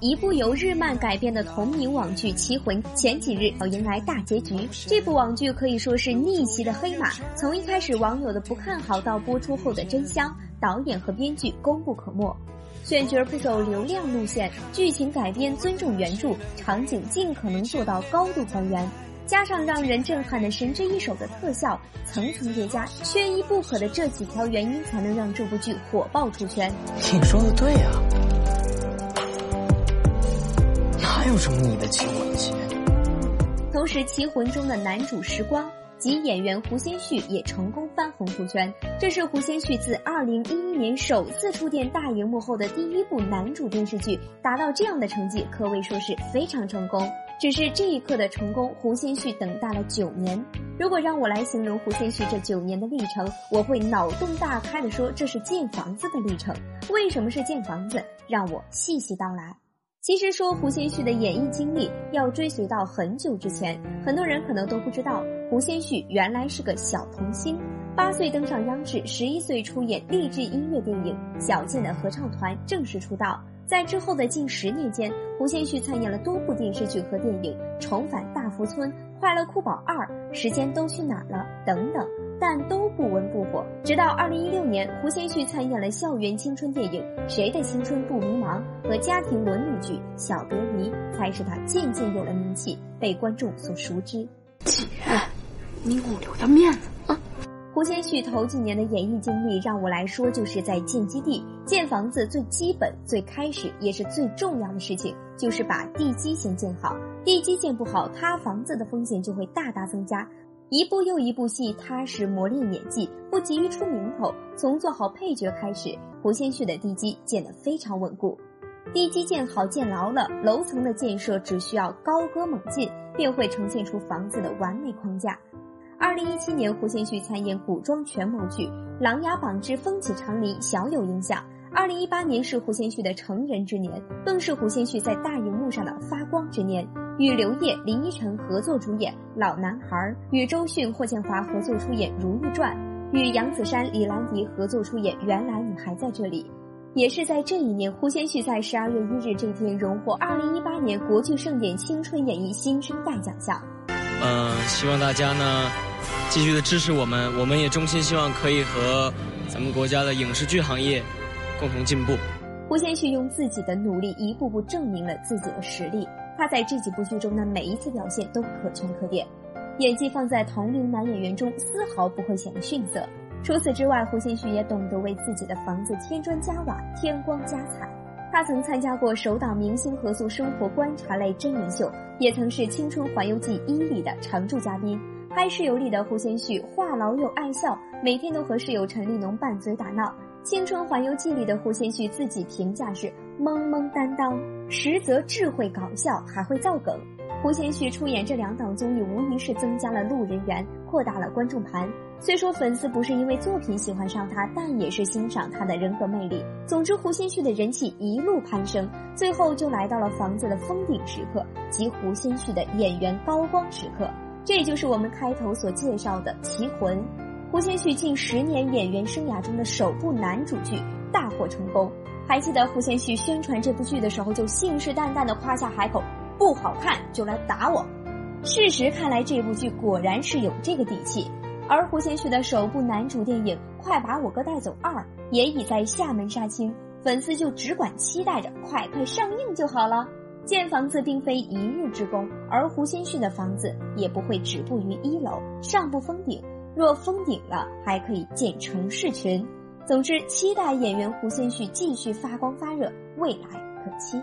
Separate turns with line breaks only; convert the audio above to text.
一部由日漫改编的同名网剧《棋魂》前几日要迎来大结局。这部网剧可以说是逆袭的黑马，从一开始网友的不看好到播出后的真香，导演和编剧功不可没。选角不走流量路线，剧情改编尊重原著，场景尽可能做到高度还原，加上让人震撼的神之一手的特效，层层叠加，缺一不可的这几条原因，才能让这部剧火爆出圈。
你说的对呀。什么你的棋魂棋？
同时，《棋魂》中的男主时光及演员胡先煦也成功翻红出圈。这是胡先煦自2011年首次出电大荧幕后的第一部男主电视剧，达到这样的成绩可谓说是非常成功。只是这一刻的成功，胡先煦等待了九年。如果让我来形容胡先煦这九年的历程，我会脑洞大开的说，这是建房子的历程。为什么是建房子？让我细细道来。其实说胡先煦的演艺经历要追随到很久之前，很多人可能都不知道，胡先煦原来是个小童星，八岁登上央视，十一岁出演励志音乐电影《小贱的合唱团》，正式出道。在之后的近十年间，胡先煦参演了多部电视剧和电影，重返大福村。快乐酷宝二，时间都去哪了？等等，但都不温不火。直到二零一六年，胡先煦参演了校园青春电影《谁的青春不迷茫》和家庭伦理剧《小别离》，才使他渐渐有了名气，被观众所熟知。
姐，你给我留点面子！
胡先煦头几年的演艺经历，让我来说，就是在建基地建房子，最基本、最开始也是最重要的事情，就是把地基先建好。地基建不好，塌房子的风险就会大大增加。一部又一部戏，踏实磨练演技，不急于出名头，从做好配角开始。胡先煦的地基建得非常稳固，地基建好建牢了，楼层的建设只需要高歌猛进，便会呈现出房子的完美框架。二零一七年，胡先煦参演古装权谋剧《琅琊榜之风起长林》，小有影响。二零一八年是胡先煦的成人之年，更是胡先煦在大荧幕上的发光之年。与刘烨、林依晨合作主演《老男孩》，与周迅、霍建华合作出演《如懿传》，与杨子姗、李兰迪合作出演《原来你还在这里》。也是在这一年，胡先煦在十二月一日这天荣获二零一八年国剧盛典青春演艺新生代奖项。
嗯，希望大家呢。继续的支持我们，我们也衷心希望可以和咱们国家的影视剧行业共同进步。
胡先煦用自己的努力一步步证明了自己的实力，他在这几部剧中的每一次表现都可圈可点，演技放在同龄男演员中丝毫不会显得逊色。除此之外，胡先煦也懂得为自己的房子添砖加瓦、添光加彩。他曾参加过首档明星合宿生活观察类真人秀，也曾是《青春环游记一》里的常驻嘉宾。拍室友里的胡先煦话痨又爱笑，每天都和室友陈立农拌嘴打闹。《青春环游记》里的胡先煦自己评价是萌萌担当，实则智慧搞笑，还会造梗。胡先煦出演这两档综艺，无疑是增加了路人缘，扩大了观众盘。虽说粉丝不是因为作品喜欢上他，但也是欣赏他的人格魅力。总之，胡先煦的人气一路攀升，最后就来到了房子的封顶时刻，即胡先煦的演员高光时刻。这就是我们开头所介绍的《棋魂》，胡先煦近十年演员生涯中的首部男主剧大获成功。还记得胡先煦宣传这部剧的时候，就信誓旦旦的夸下海口：“不好看就来打我。”事实看来，这部剧果然是有这个底气。而胡先煦的首部男主电影《快把我哥带走二》也已在厦门杀青，粉丝就只管期待着快快上映就好了。建房子并非一日之功，而胡先煦的房子也不会止步于一楼，上不封顶。若封顶了，还可以建城市群。总之，期待演员胡先煦继续发光发热，未来可期。